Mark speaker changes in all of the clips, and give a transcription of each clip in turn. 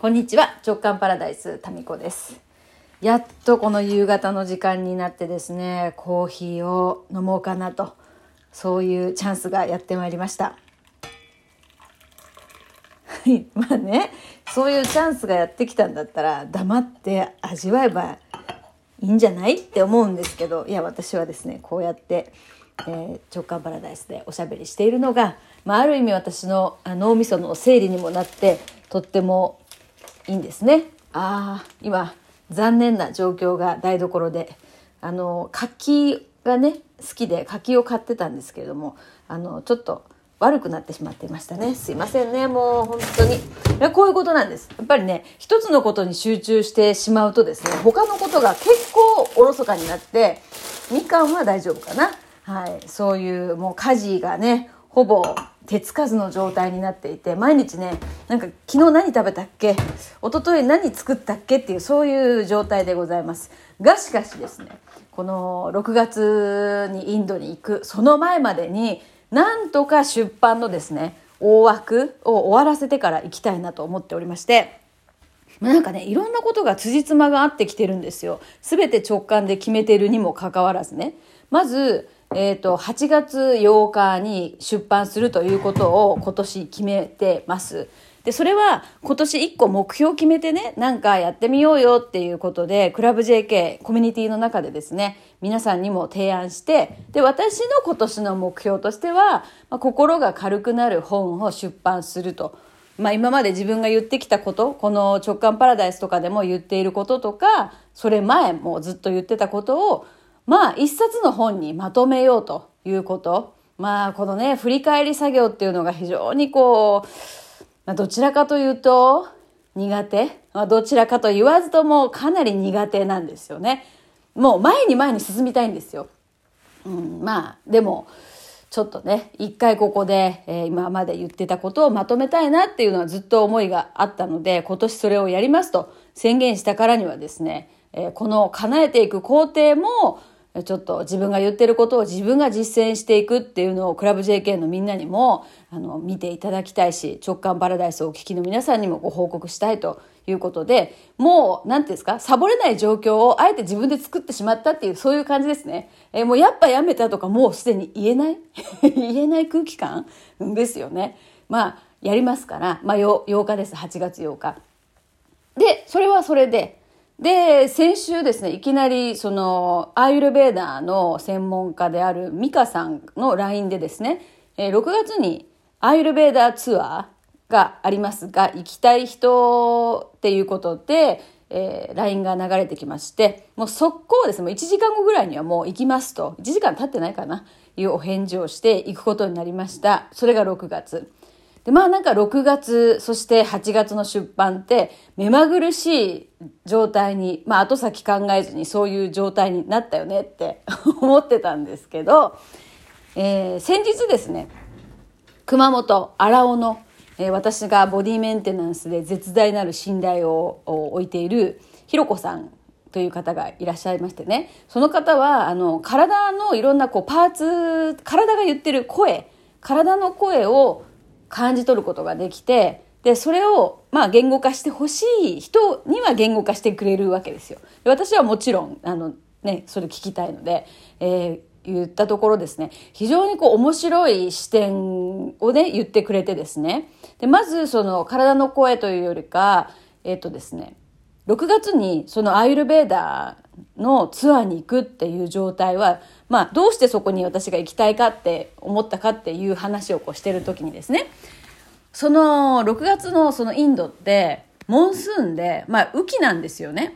Speaker 1: こんにちは。直感パラダイスタミコです。やっとこの夕方の時間になってですねコーヒーを飲もうかなとそういうチャンスがやってまいりました。まあねそういうチャンスがやってきたんだったら黙って味わえばいいんじゃないって思うんですけどいや私はですねこうやって、えー、直感パラダイスでおしゃべりしているのが、まあ、ある意味私の脳みその整理にもなってとってもいいんですね。ああ今残念な状況が台所で。あの柿がね好きで柿を買ってたんですけれどもあのちょっと悪くなってしまっていましたね。すいませんねもう本当に。こういうことなんです。やっぱりね一つのことに集中してしまうとですね他のことが結構おろそかになってみかんは大丈夫かな。はい。そういうもう家事がねほぼ手つかずの状態になっていて毎日ねなんか昨日何食べたっけ？一昨日何作ったっけっていうそういう状態でございます。がしかしですねこの6月にインドに行くその前までになんとか出版のですね大枠を終わらせてから行きたいなと思っておりましてなんかねいろんなことが辻褄が合ってきてるんですよ。全て直感で決めてるにもかかわらずね。まずえっ、ー、と、8月8日に出版するということを今年決めてます。で、それは今年1個目標を決めてね、なんかやってみようよっていうことで、クラブ JK コミュニティの中でですね、皆さんにも提案して、で、私の今年の目標としては、まあ、心が軽くなる本を出版すると。まあ今まで自分が言ってきたこと、この直感パラダイスとかでも言っていることとか、それ前もずっと言ってたことを、まあ一冊の本にまとめようということ。まあこのね、振り返り作業っていうのが非常にこう、まあ、どちらかというと苦手。まあ、どちらかと言わずともかなり苦手なんですよね。もう前に前に進みたいんですよ。うん、まあでも、ちょっとね、一回ここで、えー、今まで言ってたことをまとめたいなっていうのはずっと思いがあったので、今年それをやりますと宣言したからにはですね、えー、この叶えていく工程も、ちょっと自分が言ってることを自分が実践していくっていうのをクラブ JK のみんなにもあの見ていただきたいし直感パラダイスをお聞きの皆さんにもご報告したいということでもう何ていうんですかサボれない状況をあえて自分で作ってしまったっていうそういう感じですね。えー、もうやっぱやめたとかもうすでに言えない？言えない空気感？ですよね。まあやりますから、まあ、8日です8月8日。でそれはそれでで、先週ですね、いきなり、その、アーユルベーダーの専門家であるミカさんの LINE でですね、え6月にアーユルベーダーツアーがありますが、行きたい人っていうことで、えー、LINE が流れてきまして、もう速攻ですね、1時間後ぐらいにはもう行きますと、1時間経ってないかな、いうお返事をして行くことになりました。それが6月。で、まあなんか6月、そして8月の出版って目まぐるしい状態に、まあ後先考えずにそういう状態になったよねって 思ってたんですけど、えー、先日ですね、熊本荒尾の、えー、私がボディメンテナンスで絶大なる信頼を置いているひろこさんという方がいらっしゃいましてねその方はあの体のいろんなこうパーツ体が言ってる声体の声を感じ取ることができてでそれをまあ言語化してほしい人には言語化してくれるわけですよ。で私はもちろんあの、ね、それ聞きたいので、えー、言ったところですね非常にこう面白い視点をね言ってくれてですねでまずその体の声というよりかえっ、ー、とですね6月にそのアイルベーダーのツアーに行くっていう状態はまあ、どうしてそこに私が行きたいかって思ったかっていう話をこうしてる時にですねその6月のそのインドってモンスーンで、まあ、雨季なんですよね。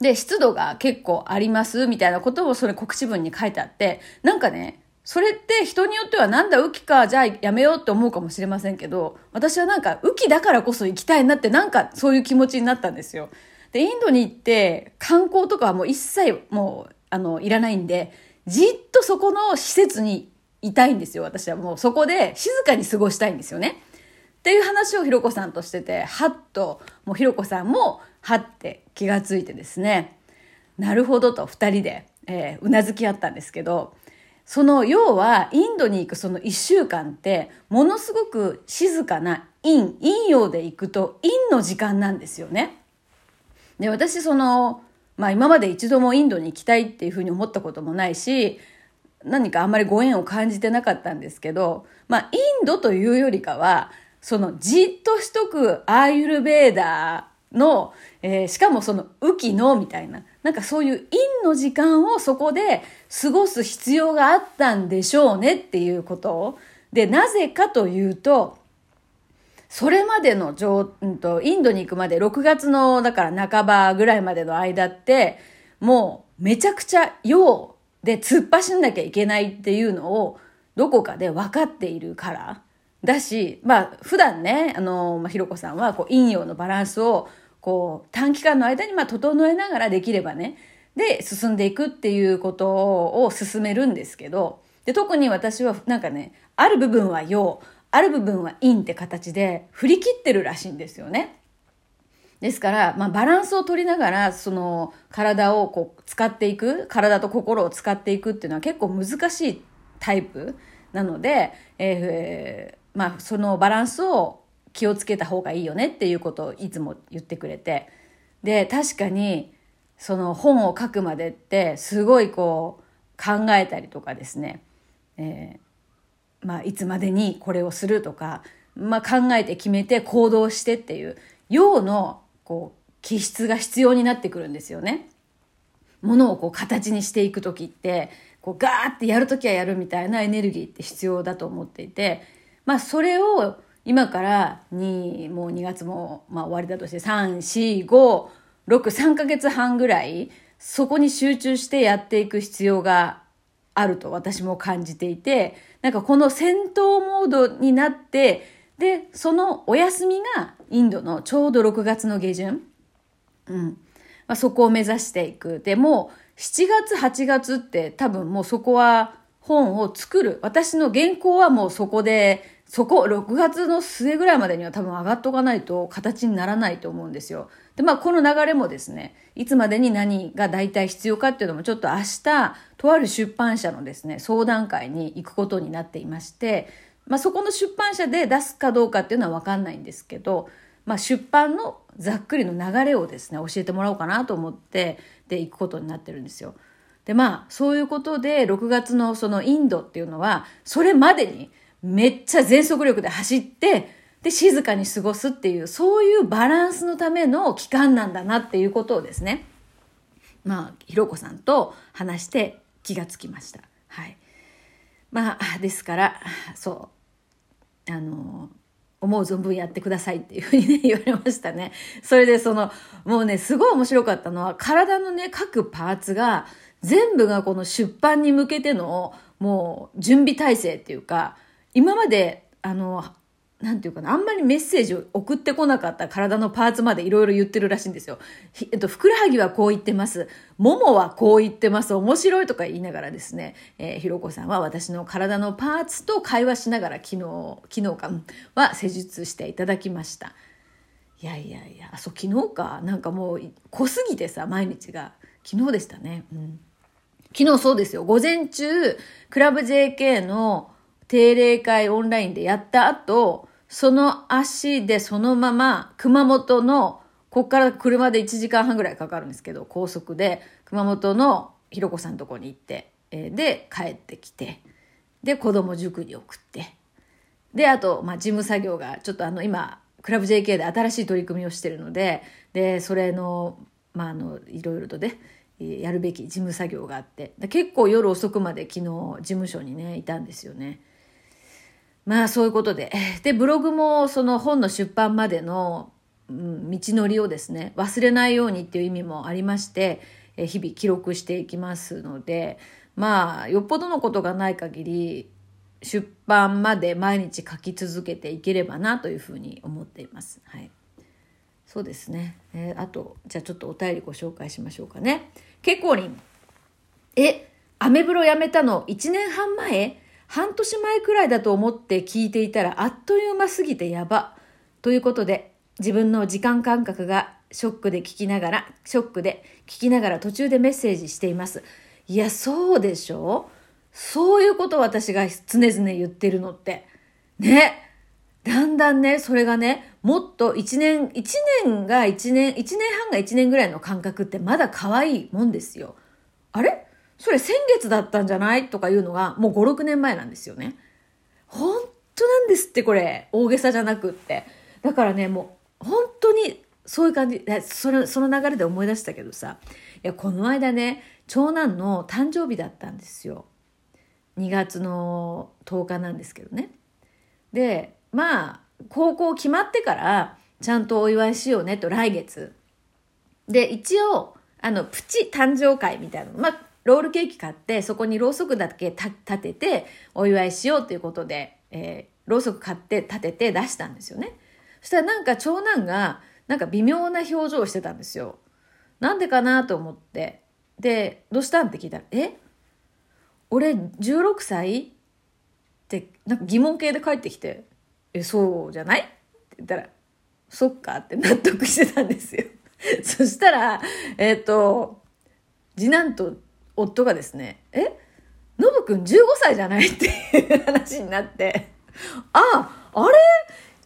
Speaker 1: で、湿度が結構ありますみたいなことをそれ告知文に書いてあって、なんかね、それって人によってはなんだ雨季か、じゃあやめようって思うかもしれませんけど、私はなんか雨季だからこそ行きたいなってなんかそういう気持ちになったんですよ。で、インドに行って観光とかはもう一切もうあの、いらないんで、じっとそこの施設にいたいんですよ、私は。もうそこで静かに過ごしたいんですよね。っていう話をひろこさんとしてて、はっと、もうひろこさんも、はって気がついてですね、なるほどと二人で、えー、うなずき合ったんですけど、その要はインドに行くその1週間ってものすごく静かな陰陰陽で行くと陰の時間なんですよね。で私そのまあ今まで一度もインドに行きたいっていうふうに思ったこともないし何かあんまりご縁を感じてなかったんですけどまあインドというよりかはそのじっとしとくアーユルベーダーの、えー、しかもその雨季のみたいななんかそういう陰の時間をそこで過ごす必要があったんでしょうねっていうことを。で、なぜかというと、それまでの、うんと、インドに行くまで6月の、だから半ばぐらいまでの間って、もうめちゃくちゃ陽で突っ走んなきゃいけないっていうのをどこかで分かっているから。だし、まあ普段ね、あの、まあ、ひろこさんはこう陰陽のバランスをこう短期間の間にまあ整えながらできればね、で進んでいくっていうことを進めるんですけど、で特に私はなんかね、ある部分は陽、ある部分は陰って形で振り切ってるらしいんですよね。ですから、まあ、バランスを取りながら、その、体をこう、使っていく、体と心を使っていくっていうのは結構難しいタイプなので、えー、まあ、そのバランスを気をつけた方がいいよねっていうことをいつも言ってくれて。で、確かに、その本を書くまでってすごいこう考えたりとかですね、えー、まあいつまでにこれをするとか、まあ考えて決めて行動してっていう用のこう気質が必要になってくるんですよね。ものをこう形にしていく時ってこうガーってやる時はやるみたいなエネルギーって必要だと思っていてまあそれを今から2もう2月もまあ終わりだとして345 6、3ヶ月半ぐらい、そこに集中してやっていく必要があると私も感じていて、なんかこの戦闘モードになって、で、そのお休みがインドのちょうど6月の下旬。うん。まあ、そこを目指していく。でも、7月、8月って多分もうそこは本を作る。私の原稿はもうそこで、そこ、6月の末ぐらいまでには多分上がっとかないと形にならないと思うんですよ。で、まあ、この流れもですね、いつまでに何が大体必要かっていうのもちょっと明日、とある出版社のですね、相談会に行くことになっていまして、まあ、そこの出版社で出すかどうかっていうのはわかんないんですけど、まあ、出版のざっくりの流れをですね、教えてもらおうかなと思って、で、行くことになってるんですよ。で、まあ、そういうことで、6月のそのインドっていうのは、それまでにめっちゃ全速力で走って、で、静かに過ごすっていう、そういうバランスのための期間なんだなっていうことをですね、まあ、ひろこさんと話して気がつきました。はい。まあ、ですから、そう、あの、思う存分やってくださいっていうふうにね、言われましたね。それでその、もうね、すごい面白かったのは、体のね、各パーツが、全部がこの出版に向けての、もう、準備体制っていうか、今まで、あの、なんていうかな、あんまりメッセージを送ってこなかった体のパーツまでいろいろ言ってるらしいんですよ。えっと、ふくらはぎはこう言ってます。ももはこう言ってます。面白いとか言いながらですね、えー、ひろこさんは私の体のパーツと会話しながら昨日、昨日かは施術していただきました。いやいやいや、そう、昨日か。なんかもう濃すぎてさ、毎日が。昨日でしたね。うん。昨日そうですよ。午前中、クラブ JK の定例会オンラインでやった後、その足でそのまま熊本の、ここから車で1時間半ぐらいかかるんですけど、高速で熊本のひろこさんのとこに行って、えー、で、帰ってきて、で、子供塾に送って、で、あと、まあ、事務作業が、ちょっとあの、今、クラブ JK で新しい取り組みをしてるので、で、それの、まあ、あの、いろいろとね、やるべき事務作業があって、結構夜遅くまで昨日事務所にね、いたんですよね。まあそういうことで。で、ブログもその本の出版までの、うん、道のりをですね、忘れないようにっていう意味もありまして、え日々記録していきますので、まあ、よっぽどのことがない限り、出版まで毎日書き続けていければなというふうに思っています。はい。そうですね。えー、あと、じゃあちょっとお便りご紹介しましょうかね。けこりん。え、アメブロやめたの1年半前？半年前くらいだと思って聞いていたらあっという間すぎてやば。ということで、自分の時間感覚がショックで聞きながら、ショックで聞きながら途中でメッセージしています。いや、そうでしょ？そういうことを私が常々言ってるのって。ね。だんだんね、それがね、もっと1年、1年が1年、1年半が1年ぐらいの感覚ってまだ可愛いもんですよ。あれ？それ先月だったんじゃない？とかいうのがもう5、6年前なんですよね。本当なんですってこれ。大げさじゃなくって。だからね、もう本当にそういう感じ。その、その流れで思い出したけどさ。いや、この間ね、長男の誕生日だったんですよ。2月の10日なんですけどね。で、まあ、高校決まってから、ちゃんとお祝いしようねと、来月。で、一応、あの、プチ誕生会みたいな。まあ、ロールケーキ買って、そこにろうそくだけ立てて、お祝いしようということで、えー、ろうそく買って立てて出したんですよね。そしたらなんか長男が、なんか微妙な表情をしてたんですよ。なんでかなと思って。で、どうしたんって聞いたら、え？俺16歳ってなんか疑問系で帰ってきて、え、そうじゃない？って言ったら、そっかって納得してたんですよ。そしたら、えっ、ー、と、次男と夫がですね、え？ノブくん15歳じゃない？っていう話になって、あ、あれ？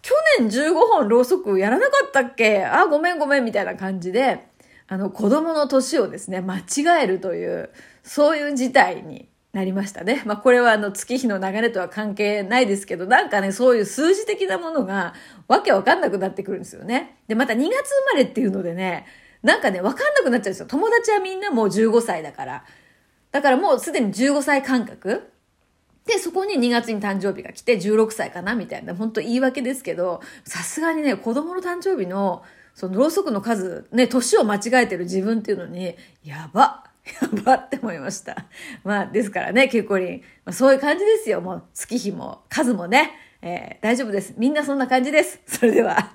Speaker 1: 去年15本ろうそくやらなかったっけ？あ、ごめんごめんみたいな感じで、あの子供の年をですね、間違えるという、そういう事態になりましたね。まあこれはあの月日の流れとは関係ないですけど、なんかね、そういう数字的なものがわけわかんなくなってくるんですよね。で、また2月生まれっていうのでね、なんかね、わかんなくなっちゃうんですよ。友達はみんなもう15歳だから。だからもうすでに15歳感覚。で、そこに2月に誕生日が来て16歳かなみたいな、本当言い訳ですけど、さすがにね、子供の誕生日の、そのろうそくの数、ね、年を間違えてる自分っていうのに、やばやばって思いました。まあ、ですからね、結構に、まあ、そういう感じですよ。もう、月日も数もね、えー、大丈夫です。みんなそんな感じです。それでは。